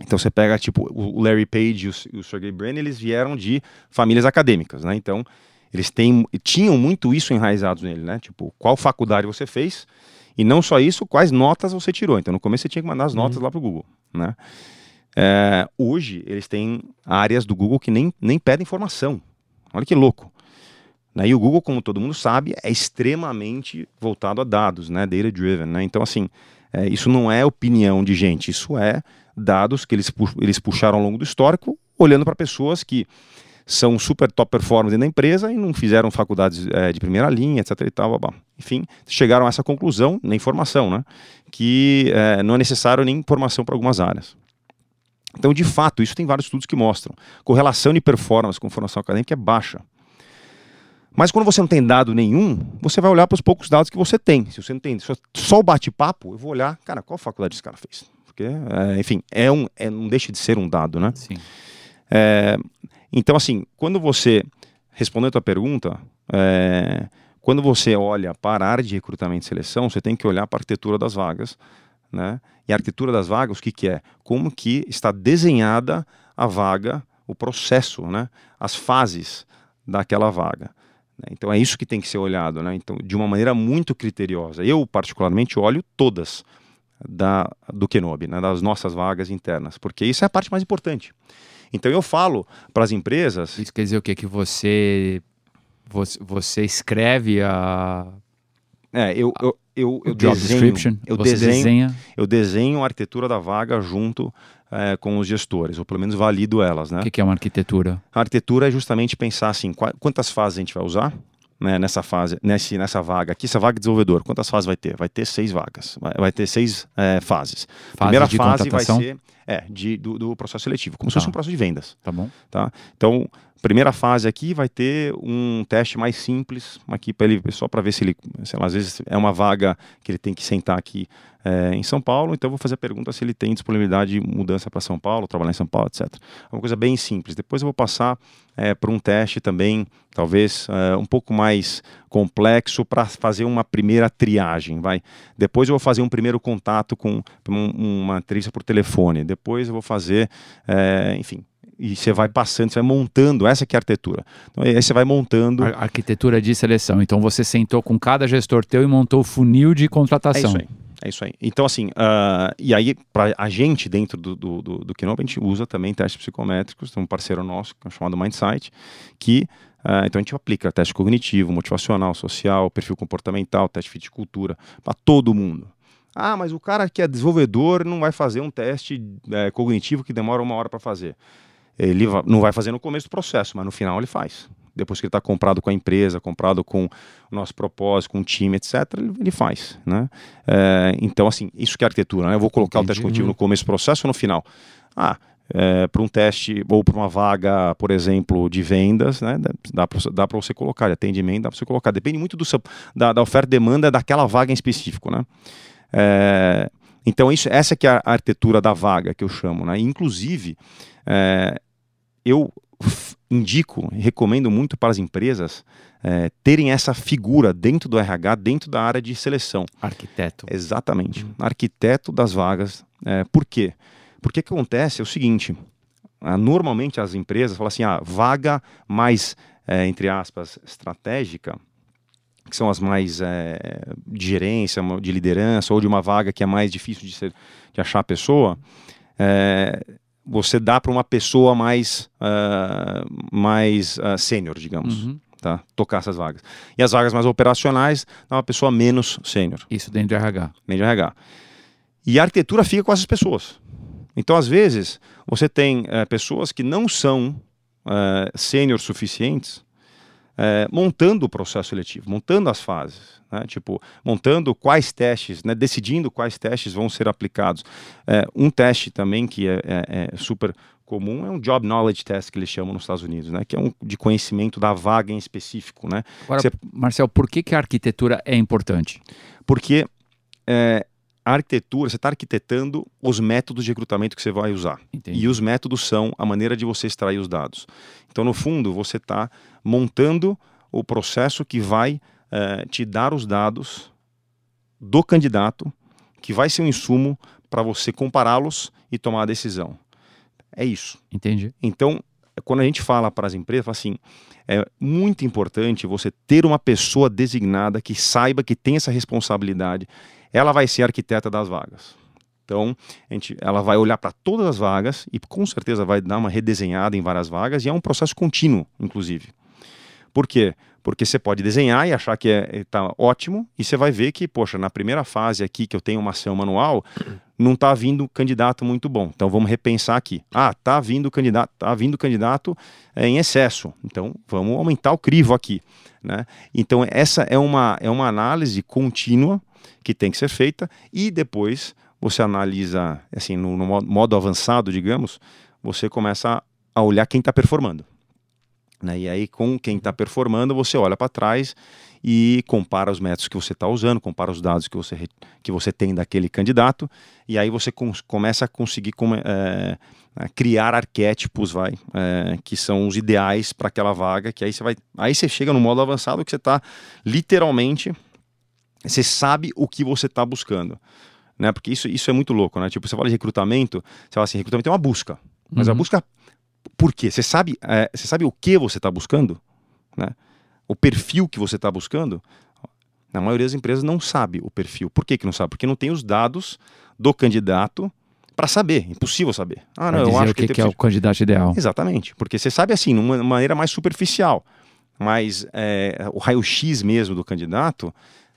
Então você pega tipo o Larry Page e o, Sergey Brin, eles vieram de famílias acadêmicas, né? Então eles têm, tinham muito isso enraizado nele, né? Tipo, qual faculdade você fez e não só isso, quais notas você tirou. Então no começo você tinha que mandar as notas uhum. lá para o Google, né? É, hoje eles têm áreas do Google que nem, nem pedem informação. Olha que louco. Né? E o Google, como todo mundo sabe, é extremamente voltado a dados, né? Data driven, né? Então assim, é, isso não é opinião de gente, isso é dados que eles, pu eles puxaram ao longo do histórico, olhando para pessoas que são super top performers da empresa e não fizeram faculdades é, de primeira linha, etc. E tal, blá, blá. Enfim, chegaram a essa conclusão na informação, né? Que é, não é necessário nem informação para algumas áreas. Então, de fato, isso tem vários estudos que mostram. Correlação de performance com formação acadêmica é baixa. Mas quando você não tem dado nenhum, você vai olhar para os poucos dados que você tem. Se você não tem só o bate-papo, eu vou olhar, cara, qual faculdade esse cara fez? Porque, é, enfim, é um, é, não deixa de ser um dado, né? Sim. É, então, assim, quando você, respondendo a tua pergunta, é, quando você olha para a área de recrutamento e seleção, você tem que olhar para a arquitetura das vagas, né? E a arquitetura das vagas, o que, que é? Como que está desenhada a vaga, o processo, né? As fases daquela vaga. Né? Então é isso que tem que ser olhado, né? Então, de uma maneira muito criteriosa. Eu, particularmente, olho todas da, do Kenobi, né? das nossas vagas internas, porque isso é a parte mais importante. Então eu falo para as empresas. Isso quer dizer o quê? Que você, você, você escreve a. É, eu, eu, eu, eu desenho, eu desenho, desenha... eu desenho a arquitetura da vaga junto é, com os gestores, ou pelo menos valido elas, né? O que, é uma arquitetura? A arquitetura é justamente pensar assim, quantas fases a gente vai usar, né, nessa fase, nesse, nessa vaga aqui, essa vaga de desenvolvedor, quantas fases vai ter? Vai ter seis vagas, vai, vai ter seis é, fases. Fase Primeira fase vai ser é, de, do, do, processo seletivo, como tá. se fosse tá. um processo de vendas. Tá bom. Tá? Então, primeira fase aqui vai ter um teste mais simples, aqui para ele, só para ver se ele, sei lá, às vezes é uma vaga que ele tem que sentar aqui é, em São Paulo, então eu vou fazer a pergunta se ele tem disponibilidade de mudança para São Paulo, trabalhar em São Paulo, etc. Uma coisa bem simples. Depois eu vou passar é, para um teste também, talvez é, um pouco mais complexo para fazer uma primeira triagem, vai. Depois eu vou fazer um primeiro contato com um, uma entrevista por telefone. Depois eu vou fazer, é, enfim, e você vai passando, você vai montando, essa que é a arquitetura. Então, aí você vai montando. A arquitetura de seleção. Então você sentou com cada gestor teu e montou o funil de contratação. É isso aí. É isso aí. Então, assim, uh, e aí, para a gente, dentro do, do, do, do a gente usa também testes psicométricos, tem um parceiro nosso é chamado Mindsight, que Uh, então a gente aplica teste cognitivo, motivacional, social, perfil comportamental, teste fit de cultura, para todo mundo. Ah, mas o cara que é desenvolvedor não vai fazer um teste é, cognitivo que demora uma hora para fazer. Ele não vai fazer no começo do processo, mas no final ele faz. Depois que ele está comprado com a empresa, comprado com o nosso propósito, com o time, etc., ele, faz. Né? É, então, assim, isso que é arquitetura. Né? Eu vou colocar Entendi. o teste cognitivo no começo do processo ou no final? Ah, é, para um teste ou para uma vaga, por exemplo, de vendas, né? dá para você colocar, de atendimento, dá para você colocar. Depende muito do seu, da, da oferta e demanda daquela vaga em específico. Né? É, então, isso, essa que é a arquitetura da vaga que eu chamo. Né? Inclusive, é, eu indico, recomendo muito para as empresas é, terem essa figura dentro do RH, dentro da área de seleção. Arquiteto. Exatamente. Hum. Arquiteto das vagas. É, por quê? Porque o que acontece é o seguinte: normalmente as empresas falam assim, ah, vaga mais, é, entre aspas, estratégica, que são as mais é, de gerência, de liderança, ou de uma vaga que é mais difícil de, ser, de achar a pessoa, é, você dá para uma pessoa mais, uh, mais uh, sênior, digamos. Uhum. Tá? Tocar essas vagas. E as vagas mais operacionais, dá uma pessoa menos sênior. Isso dentro de RH. Dentro de RH. E a arquitetura fica com essas pessoas. Então, às vezes, você tem uh, pessoas que não são uh, sênior suficientes é, montando o processo seletivo, montando as fases, né? tipo, montando quais testes, né? decidindo quais testes vão ser aplicados. É, um teste também que é, é, é, super comum é um Job Knowledge Test que eles chamam nos Estados Unidos, né? que é um de conhecimento da vaga em específico. Né? Agora, Você... Marcel, por que, que a arquitetura é importante? Porque é, a arquitetura, você está arquitetando os métodos de recrutamento que você vai usar. Entendi. E os métodos são a maneira de você extrair os dados. Então, no fundo, você está montando o processo que vai eh, te dar os dados do candidato, que vai ser um insumo para você compará-los e tomar a decisão. É isso. Entendi. Então, quando a gente fala para as empresas, assim, é muito importante você ter uma pessoa designada que saiba que tem essa responsabilidade ela vai ser arquiteta das vagas. Então, a gente, ela vai olhar para todas as vagas e com certeza vai dar uma redesenhada em várias vagas e é um processo contínuo, inclusive. Por quê? Porque você pode desenhar e achar que está é, tá ótimo e você vai ver que, poxa, na primeira fase aqui que eu tenho uma ação manual, não está vindo candidato muito bom. Então vamos repensar aqui. Ah, está vindo candidato, tá vindo candidato é, em excesso. Então vamos aumentar o crivo aqui, né? Então essa é uma é uma análise contínua que tem que ser feita e depois você analisa, assim, no, no modo avançado, digamos, você começa a olhar quem está performando. Né? E aí, com quem está performando, você olha para trás e compara os métodos que você está usando, compara os dados que você, que você tem daquele candidato, e aí você com, começa a conseguir com, é, criar arquétipos, vai, é, que são os ideais para aquela vaga, que aí você vai. Aí você chega no modo avançado que você está literalmente você sabe o que você está buscando. Né? Porque isso, isso é muito louco, né? Tipo, você fala de recrutamento, você fala assim, recrutamento é uma busca. Mas uhum. a busca, por quê? Você sabe, é, você sabe o que você está buscando? Né? O perfil que você está buscando? Na maioria das empresas não sabe o perfil. Por que, que não sabe? Porque não tem os dados do candidato para saber. Impossível saber. Ah, não, eu acho o que, que, que é o candidato ideal. Exatamente. Porque você sabe assim, de uma maneira mais superficial. Mas é, o raio-x mesmo do candidato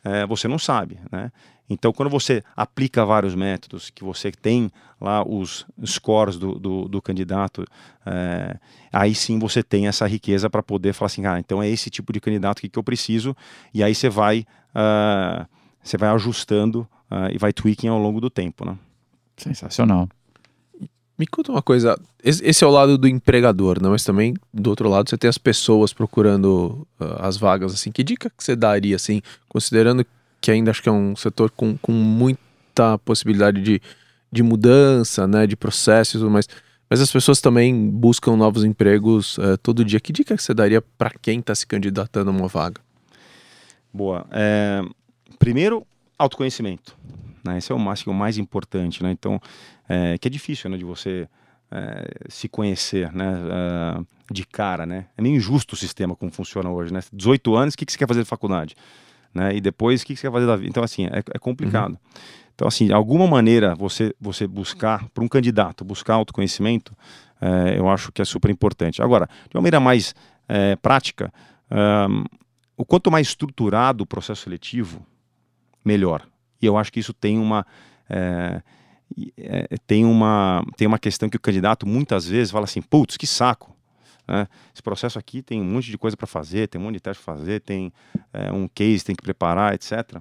é, você não sabe, né? Então, quando você aplica vários métodos, que você tem lá os scores do, do, do candidato, é, aí sim você tem essa riqueza para poder falar assim, ah, então é esse tipo de candidato que, que eu preciso, e aí você vai, uh, você vai ajustando uh, e vai tweaking ao longo do tempo, né? Sensacional. Me conta uma coisa, esse é o lado do empregador, né? mas também do outro lado você tem as pessoas procurando uh, as vagas, assim, que dica que você daria, assim, considerando que ainda acho que é um setor com, com muita possibilidade de, de mudança, né, de processos, mas, mas as pessoas também buscam novos empregos uh, todo dia. Que dica que você daria para quem está se candidatando a uma vaga? Boa. É, primeiro, autoconhecimento. Né? Esse é o mais, o mais importante. Né? Então, é, que é difícil né, de você é, se conhecer né, uh, de cara. Né? É meio injusto o sistema como funciona hoje. Né? 18 anos, o que, que você quer fazer de faculdade? Né? E depois, o que, que você quer fazer da vida? Então, assim, é, é complicado. Uhum. Então, assim, de alguma maneira, você, você buscar, para um candidato, buscar autoconhecimento, é, eu acho que é super importante. Agora, de uma maneira mais é, prática, o quanto mais estruturado o processo seletivo, melhor. E eu acho que isso tem uma. É, é, tem, uma, tem uma questão que o candidato muitas vezes fala assim: putz, que saco. Né? Esse processo aqui tem um monte de coisa para fazer, tem um monte de teste para fazer, tem é, um case, tem que preparar, etc.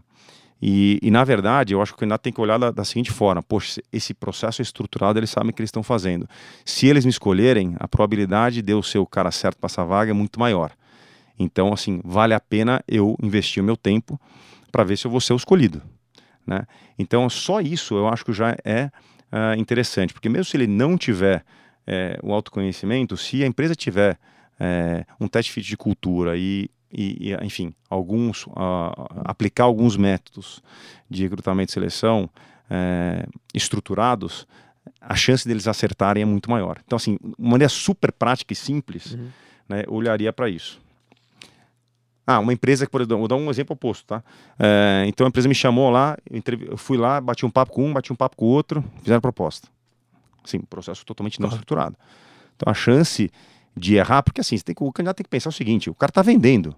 E, e, na verdade, eu acho que o candidato tem que olhar da, da, seguinte forma: poxa, esse processo estruturado, eles sabem o que eles estão fazendo. Se eles me escolherem, a probabilidade de eu ser o cara certo para essa vaga é muito maior. Então, assim, vale a pena eu investir o meu tempo para ver se eu vou ser o escolhido. Né? Então, só isso eu acho que já é uh, interessante, porque mesmo se ele não tiver é, o autoconhecimento, se a empresa tiver é, um teste fit de cultura e, e, e enfim, alguns, uh, aplicar alguns métodos de recrutamento e seleção é, estruturados, a chance deles acertarem é muito maior. Então, assim, uma maneira super prática e simples, uhum. né, olharia para isso. Ah, uma empresa que, por exemplo, vou dar um exemplo oposto, tá? É, então a empresa me chamou lá, eu fui lá, bati um papo com um, bati um papo com o outro, fizeram proposta. Sim, processo totalmente não estruturado. Então a chance de errar, porque assim, tem o candidato tem que pensar o seguinte: o cara está vendendo.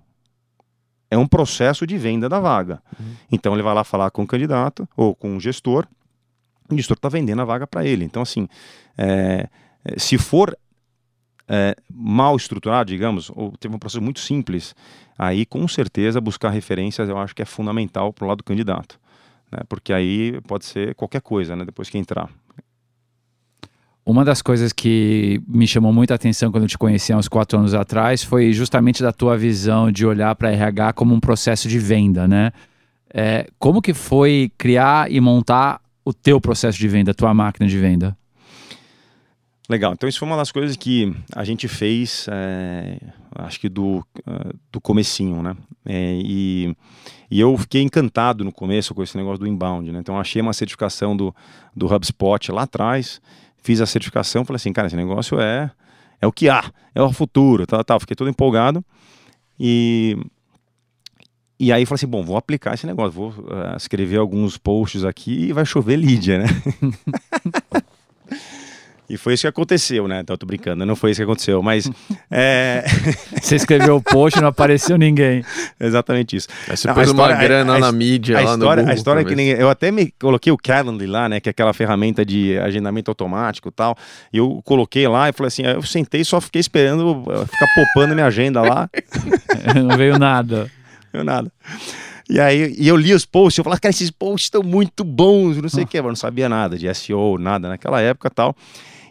É um processo de venda da vaga. Uhum. Então ele vai lá falar com o candidato ou com o gestor, o gestor está vendendo a vaga para ele. Então, assim, é, se for é, mal estruturado, digamos, ou teve um processo muito simples, aí com certeza buscar referências eu acho que é fundamental para o lado do candidato. Né? Porque aí pode ser qualquer coisa, né? depois que entrar. Uma das coisas que me chamou muita atenção quando eu te conheci há uns quatro anos atrás foi justamente da tua visão de olhar para RH como um processo de venda, né? É, como que foi criar e montar o teu processo de venda, a tua máquina de venda? Legal, então isso foi uma das coisas que a gente fez, é, acho que do, uh, do comecinho, né? É, e, e eu fiquei encantado no começo com esse negócio do inbound, né? Então achei uma certificação do, do HubSpot lá atrás, fiz a certificação, falei assim, cara, esse negócio é, é o que há, é o futuro, tal, tal. Fiquei todo empolgado e e aí falei assim, bom, vou aplicar esse negócio, vou uh, escrever alguns posts aqui e vai chover Lídia, né? E foi isso que aconteceu, né? Então, tô brincando, não foi isso que aconteceu, mas. É... Você escreveu o post e não apareceu ninguém. Exatamente isso. Aí você não, pôs uma grana a, na mídia, a lá história, no A história é que nem. Eu até me coloquei o Calendly lá, né? Que é aquela ferramenta de agendamento automático e tal. E eu coloquei lá e falei assim: eu sentei e só fiquei esperando ficar popando minha agenda lá. não veio nada. Não veio nada. E aí e eu li os posts, eu falava, cara, esses posts estão muito bons, não sei o que, eu não sabia nada de SEO, nada naquela época tal.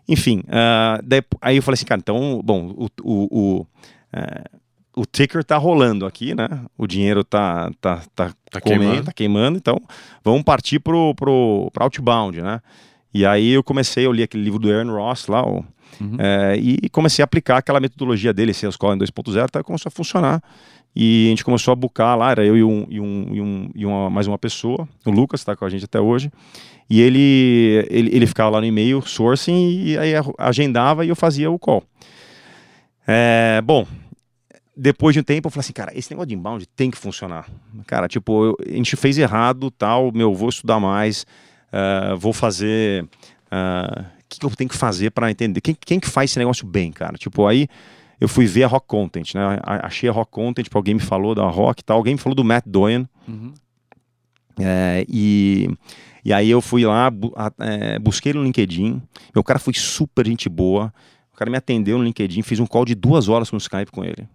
Enfim, uh, daí, aí eu falei assim, cara, então, bom, o, o, o, uh, o ticker tá rolando aqui, né? O dinheiro tá, tá, tá, tá comendo, queimando. tá queimando, então vamos partir pro, pro, pro outbound, né? E aí eu comecei, eu li aquele livro do Aaron Ross lá, ó, uhum. é, e comecei a aplicar aquela metodologia dele, Sales Call em 2.0, tá, começou a funcionar. E a gente começou a bucar lá, era eu e, um, e, um, e, um, e uma, mais uma pessoa, o Lucas, está com a gente até hoje. E ele, ele, ele ficava lá no e-mail, sourcing, e aí agendava e eu fazia o call. É, bom, depois de um tempo eu falei assim, cara, esse negócio de inbound tem que funcionar. Cara, tipo, eu, a gente fez errado, tal, meu, vou estudar mais, uh, vou fazer... Uh, o que, que, eu tenho que fazer para entender? Quem, quem que faz esse negócio bem, cara? Tipo, aí eu fui ver a Rock Content, né? Achei a Rock Content, tipo, alguém me falou da Rock e tal, alguém me falou do Matt Doyen. Uhum. É, e, e aí eu fui lá, bu, é, busquei no LinkedIn, meu cara foi super gente boa, o cara me atendeu no LinkedIn, fiz um call de duas horas no Skype com ele.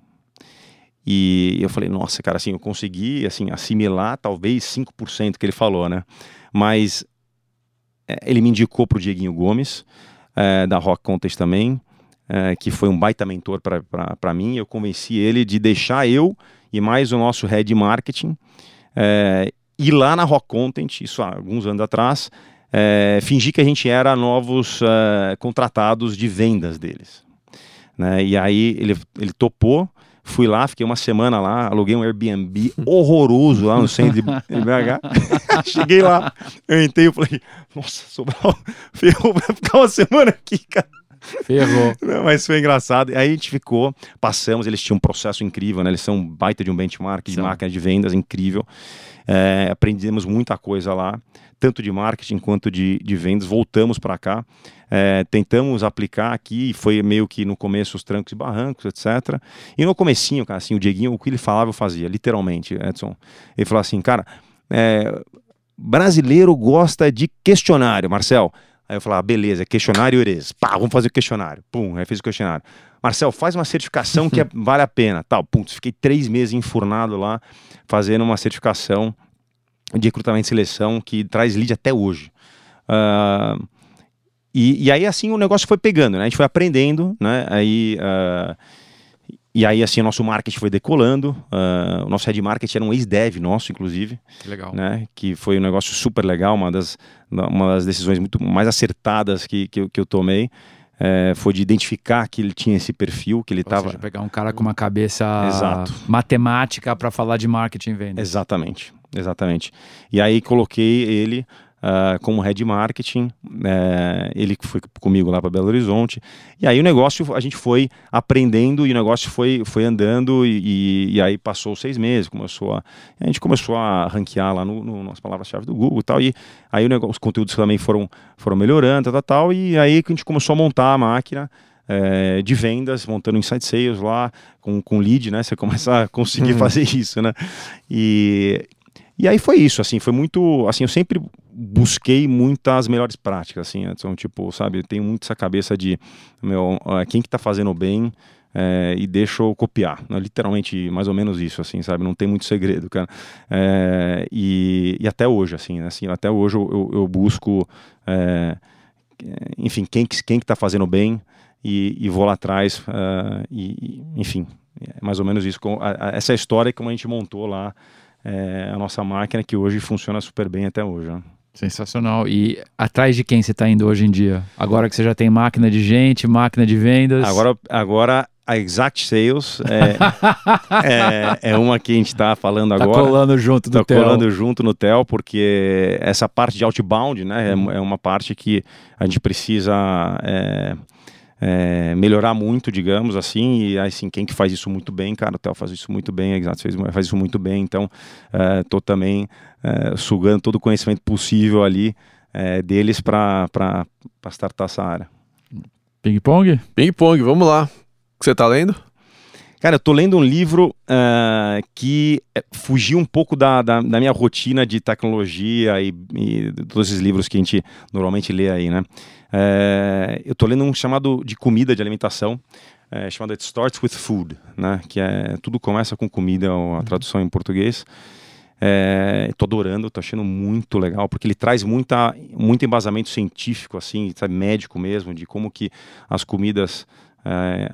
E eu falei, nossa, cara, assim, eu consegui assim, assimilar talvez 5% que ele falou, né? Mas é, ele me indicou para o Dieguinho Gomes, é, da Rock Contest também é, que foi um baita mentor para mim. Eu convenci ele de deixar eu e mais o nosso head marketing é, ir lá na Rock Content, isso há alguns anos atrás, é, fingir que a gente era novos é, contratados de vendas deles. Né? E aí ele, ele topou, Fui lá, fiquei uma semana lá, aluguei um Airbnb horroroso lá no centro de BH. Cheguei lá, eu entrei e falei, nossa, Sobral, ferrou, vai ficar uma semana aqui, cara. Ferrou. Não, mas foi engraçado. Aí a gente ficou, passamos, eles tinham um processo incrível, né? Eles são baita de um benchmark de máquina de vendas incrível. É, aprendemos muita coisa lá, tanto de marketing quanto de, de vendas. Voltamos para cá, é, tentamos aplicar aqui, foi meio que no começo os trancos e barrancos, etc. E no comecinho, cara, assim, o Dieguinho, o que ele falava, eu fazia, literalmente, Edson. Ele falou assim, cara, é, brasileiro gosta de questionário, Marcel. Aí eu falava, ah, beleza, questionário it Pá, vamos fazer o questionário. Pum, aí fez o questionário. Marcel, faz uma certificação que é, vale a pena. Tal, pum, fiquei três meses enfurnado lá, fazendo uma certificação de recrutamento e seleção que traz lead até hoje. Uh, e, e, aí, assim, o negócio foi pegando, né? A gente foi aprendendo, né? Aí... Uh, e aí, assim, o nosso marketing foi decolando. Uh, o nosso head marketing era um ex-dev nosso, inclusive. Legal. Né? Que foi um negócio super legal, uma das, uma das decisões muito mais acertadas que, que, que eu tomei. É, foi de identificar que ele tinha esse perfil, que ele estava. pegar um cara com uma cabeça Exato. matemática para falar de marketing e venda. Exatamente, exatamente. E aí coloquei ele uh, como head marketing. Uh, ele foi comigo lá para Belo Horizonte. E aí o negócio, a gente foi aprendendo e o negócio foi, foi andando. E, e, aí passou seis meses, começou a, a gente começou a ranquear lá no, no nas palavras-chave do Google e tal. E aí negócio, os conteúdos também foram, foram melhorando, tal, tal, E aí que a gente começou a montar a máquina. É, de vendas, montando Insight Sales lá, com, com lead, né? Você começa a conseguir uhum. fazer isso, né? E, e aí foi isso, assim, foi muito, assim, eu sempre busquei muitas melhores práticas, assim, então, tipo, sabe, tenho muito essa cabeça de, meu, quem que tá fazendo bem é, e deixa eu copiar, né? literalmente, mais ou menos isso, assim, sabe, não tem muito segredo, cara, é, e, e, até hoje, assim, né? assim, até hoje eu, eu, eu busco, é, enfim, quem que, quem que tá fazendo bem e, e vou lá atrás, uh, e, enfim, é mais ou menos isso, essa é história como a gente montou lá, é, a nossa máquina que hoje funciona super bem até hoje. Né? Sensacional. E atrás de quem você está indo hoje em dia? Agora que você já tem máquina de gente, máquina de vendas. Agora, agora a Exact Sales é, é, é uma que a gente está falando tá agora. Está colando junto no tá TEL. colando junto no TEL, porque essa parte de outbound né, é, é uma parte que a gente precisa é, é, melhorar muito, digamos assim, e assim, quem que faz isso muito bem, cara, o Theo faz isso muito bem, a Exato faz, faz isso muito bem, então estou é, também é, sugando todo o conhecimento possível ali é, deles para startar essa área. Ping-pong? Ping-pong, vamos lá. O que você está lendo? Cara, eu tô lendo um livro uh, que fugiu um pouco da, da, da, minha rotina de tecnologia e, e, todos esses livros que a gente normalmente lê aí, né? É, eu estou lendo um chamado de comida, de alimentação, é, chamado It Starts With Food, né? Que é tudo começa com comida, a uhum. tradução em português. Estou é, adorando, estou achando muito legal, porque ele traz muita, muito embasamento científico, assim, sabe, médico mesmo, de como que as comidas é,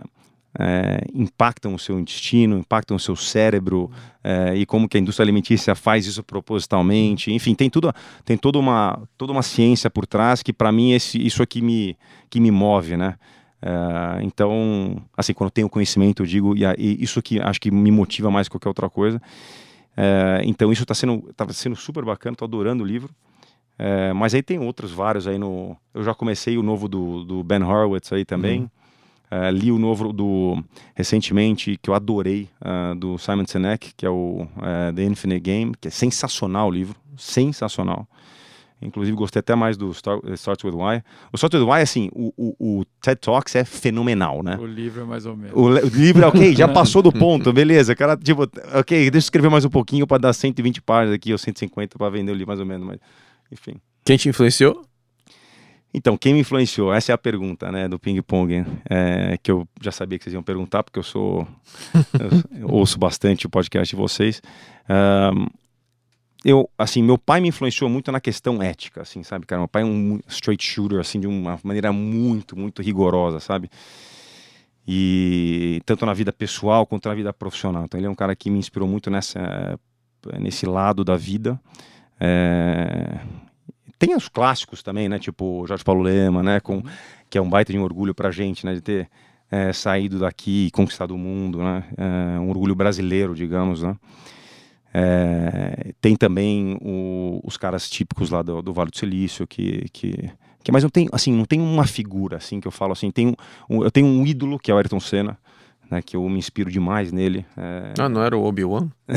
é, impactam o seu intestino, impactam o seu cérebro é, e como que a indústria alimentícia faz isso propositalmente. Enfim, tem tudo, tem toda uma, toda uma ciência por trás que para mim esse, isso aqui me, que me move, né? É, então, assim, quando tenho conhecimento, eu digo, e, e isso aqui acho que me motiva mais que qualquer outra coisa. É, então, isso está sendo, tá sendo super bacana, estou adorando o livro. É, mas aí tem outros vários aí no. Eu já comecei o novo do, do Ben Horowitz aí também. Uhum. Uh, li o novo do recentemente que eu adorei uh, do Simon Sinek, que é o uh, The Infinite Game, que é sensacional o livro, sensacional. Inclusive gostei até mais do Start, Starts with Why. O Starts with Why, assim, o, o, o, TED Talks é fenomenal, né? O livro é mais ou menos. O, o livro é ok, já passou do ponto, beleza. Cara, tipo, ok, deixa eu escrever mais um pouquinho para dar 120 páginas aqui ou 150 para vender o livro mais ou menos, mas enfim. Quem te influenciou? Então, quem me influenciou? Essa é a pergunta, né, do ping-pong, é, que eu já sabia que vocês iam perguntar, porque eu sou. eu ouço bastante o podcast de vocês. Um, eu, assim, meu pai me influenciou muito na questão ética, assim, sabe, cara? Meu pai é um straight shooter, assim, de uma maneira muito, muito rigorosa, sabe? E tanto na vida pessoal quanto na vida profissional. Então, ele é um cara que me inspirou muito nessa, nesse lado da vida. É, tem os clássicos também, né? Tipo Jorge Paulo Lema, né? Com, que é um baita de um orgulho pra gente, né? De ter é, saído daqui e conquistado o mundo, né? É, um orgulho brasileiro, digamos, né? É, tem também o, os caras típicos lá do, do, Vale do Silício que, que, que mas não tem assim não tem uma figura assim que eu falo assim tem um, eu tenho um ídolo que é o Ayrton Senna né, que eu me inspiro demais nele. É... Ah, não era o Obi-Wan?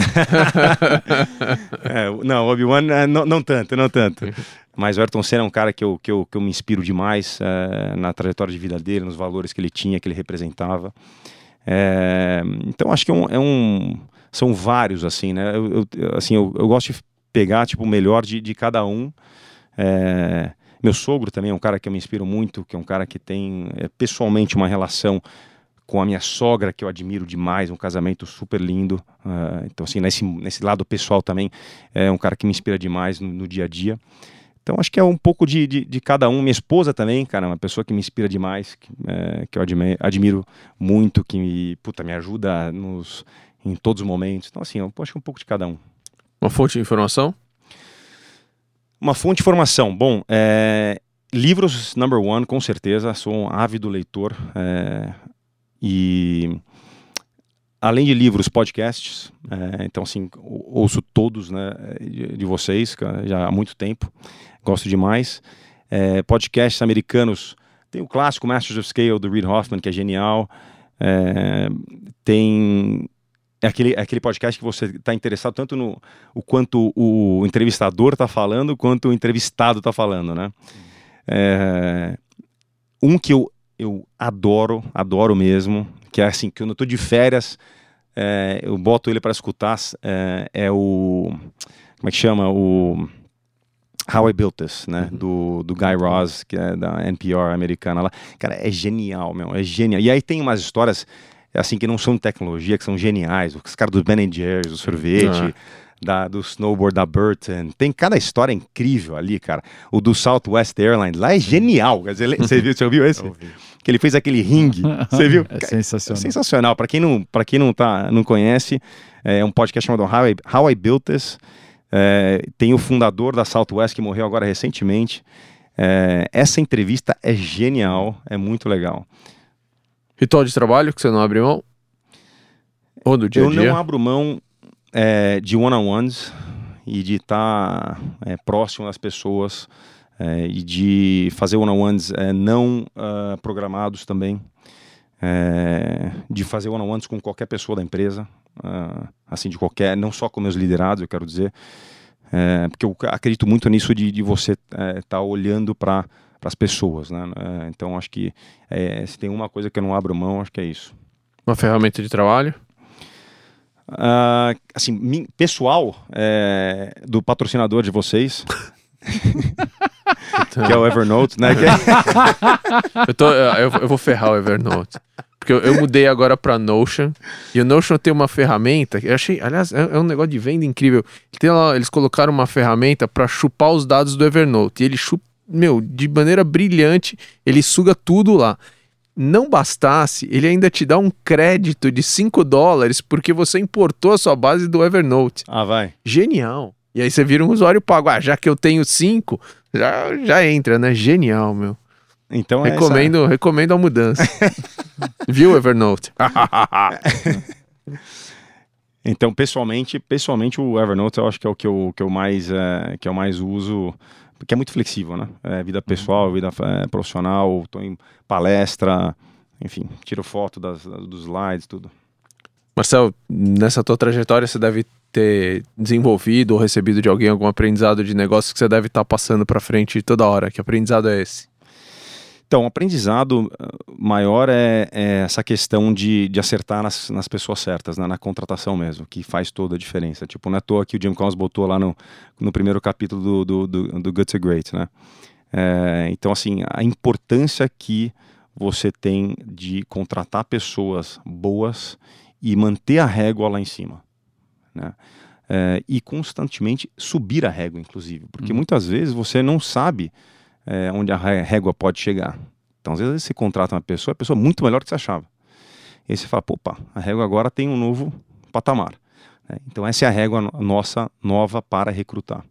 é, não, o Obi-Wan é, não, não tanto, não tanto. Mas o Ayrton Senna é um cara que eu, que eu, que eu me inspiro demais é, na trajetória de vida dele, nos valores que ele tinha, que ele representava. É, então acho que é um, é um, são vários assim, né? Eu, eu assim, eu, eu, gosto de pegar tipo o melhor de, de cada um. É, meu sogro também é um cara que eu me inspiro muito, que é um cara que tem pessoalmente uma relação com a minha sogra, que eu admiro demais, um casamento super lindo. Uh, então, assim, nesse, nesse lado pessoal também, é um cara que me inspira demais no, no dia a dia. Então, acho que é um pouco de, de, de, cada um. Minha esposa também, cara, uma pessoa que me inspira demais, que, é, que eu admiro, admiro, muito, que me, puta, me ajuda nos, em todos os momentos. Então, assim, eu acho que é um pouco de cada um. Uma fonte de informação? Uma fonte de informação. Bom, é, livros, number one, com certeza. Sou um ávido leitor. É, e além de livros, podcasts. É, então, assim, ouço todos né, de, de, vocês já há muito tempo. Gosto demais. É, podcasts americanos. Tem o clássico Masters of Scale do Reid Hoffman, que é genial. É, tem é aquele, é aquele podcast que você está interessado tanto no o quanto o entrevistador está falando, quanto o entrevistado está falando, né? É, um que eu eu adoro, adoro mesmo, que é assim, que eu não estou de férias, é, eu boto ele para escutar, é, é, o, como é que chama, o How I Built This, né, uhum. do, do Guy Raz, que é da NPR americana lá, cara, é genial, meu, é genial, e aí tem umas histórias, assim, que não são de tecnologia, que são geniais, os caras do Ben Jerry's, o sorvete, uhum da, do snowboard da Burton. Tem cada história incrível ali, cara. O do Southwest Airlines lá é genial. Você, viu, você ouviu esse? Que ele fez aquele ringue. Você viu? É sensacional. É sensacional. Para quem, não, pra quem não, tá, não conhece, é um podcast chamado How I, How I Built This. É, tem o fundador da Southwest que morreu agora recentemente. É, essa entrevista é genial, é muito legal. Ritual de trabalho que você não abre mão? Ou do dia a dia? Eu não abro mão é, de one-on-ones e de estar tá, é, próximo das pessoas é, e de fazer one-on-ones é, não uh, programados também, é, de fazer one-on-ones com qualquer pessoa da empresa, uh, assim, de qualquer, não só com meus liderados, eu quero dizer, é, porque eu acredito muito nisso de, de você estar tá olhando para as pessoas, né? então acho que se tem uma coisa que eu não abro mão, acho que é isso. Uma ferramenta de trabalho? Uh, assim, pessoal é, do patrocinador de vocês. que é o Evernote, né? eu, tô, eu, eu, vou ferrar o Evernote. Porque eu, eu, mudei agora para Notion. E o Notion tem uma ferramenta. Eu achei, aliás, é, é um negócio de venda incrível. Lá, eles colocaram uma ferramenta para chupar os dados do Evernote. E ele chupa, meu, de maneira brilhante, ele suga tudo lá não bastasse, ele ainda te dá um crédito de 5 dólares porque você importou a sua base do Evernote. Ah, vai. Genial. E aí você vira um usuário pago. Ah, já que eu tenho 5, já, já entra, né? Genial, meu. Então recomendo, essa... recomendo a mudança. Viu, Evernote? então, pessoalmente, pessoalmente o Evernote eu acho que é o que eu, que eu mais é, que eu mais uso porque é muito flexível, né? É, vida pessoal, uhum. vida é, profissional, estou em palestra, enfim, tiro foto das, dos slides, tudo. Marcel, nessa tua trajetória você deve ter desenvolvido ou recebido de alguém algum aprendizado de negócio que você deve estar tá passando para frente toda hora. Que aprendizado é esse? Então, o aprendizado eh, maior é, é essa questão de, de acertar nas, nas pessoas certas, né? na contratação mesmo, que faz toda a diferença. Tipo, não é à toa que o Jim Collins botou lá no, no primeiro capítulo do, do, do, do Good to Great, né? É, então, assim, a importância que você tem de contratar pessoas boas e manter a régua lá em cima, né? É, e constantemente subir a régua, inclusive, porque hum. muitas vezes você não sabe é, onde a régua pode chegar. Então, às vezes você contrata uma pessoa, a pessoa é muito melhor que você achava. E aí você fala, opa, a régua agora tem um novo patamar. Né? Então, essa é a régua nossa nova para recrutar.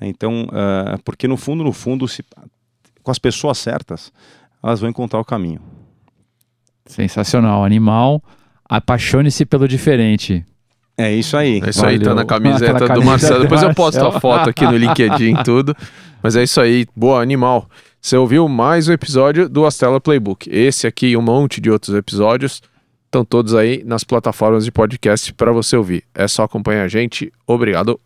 Né? Então, uh, porque no fundo, no fundo, se, com as pessoas certas, elas vão encontrar o caminho. Sensacional. Animal, apaixone-se pelo diferente. É isso aí. É isso aí, tá Valeu. na camiseta Aquela do Marcelo. do Depois eu posto a foto aqui no LinkedIn e tudo. Mas é isso aí, boa animal. Você ouviu mais um episódio do Astela Playbook. Esse aqui e um monte de outros episódios estão todos aí nas plataformas de podcast para você ouvir. É só acompanhar a gente. Obrigado.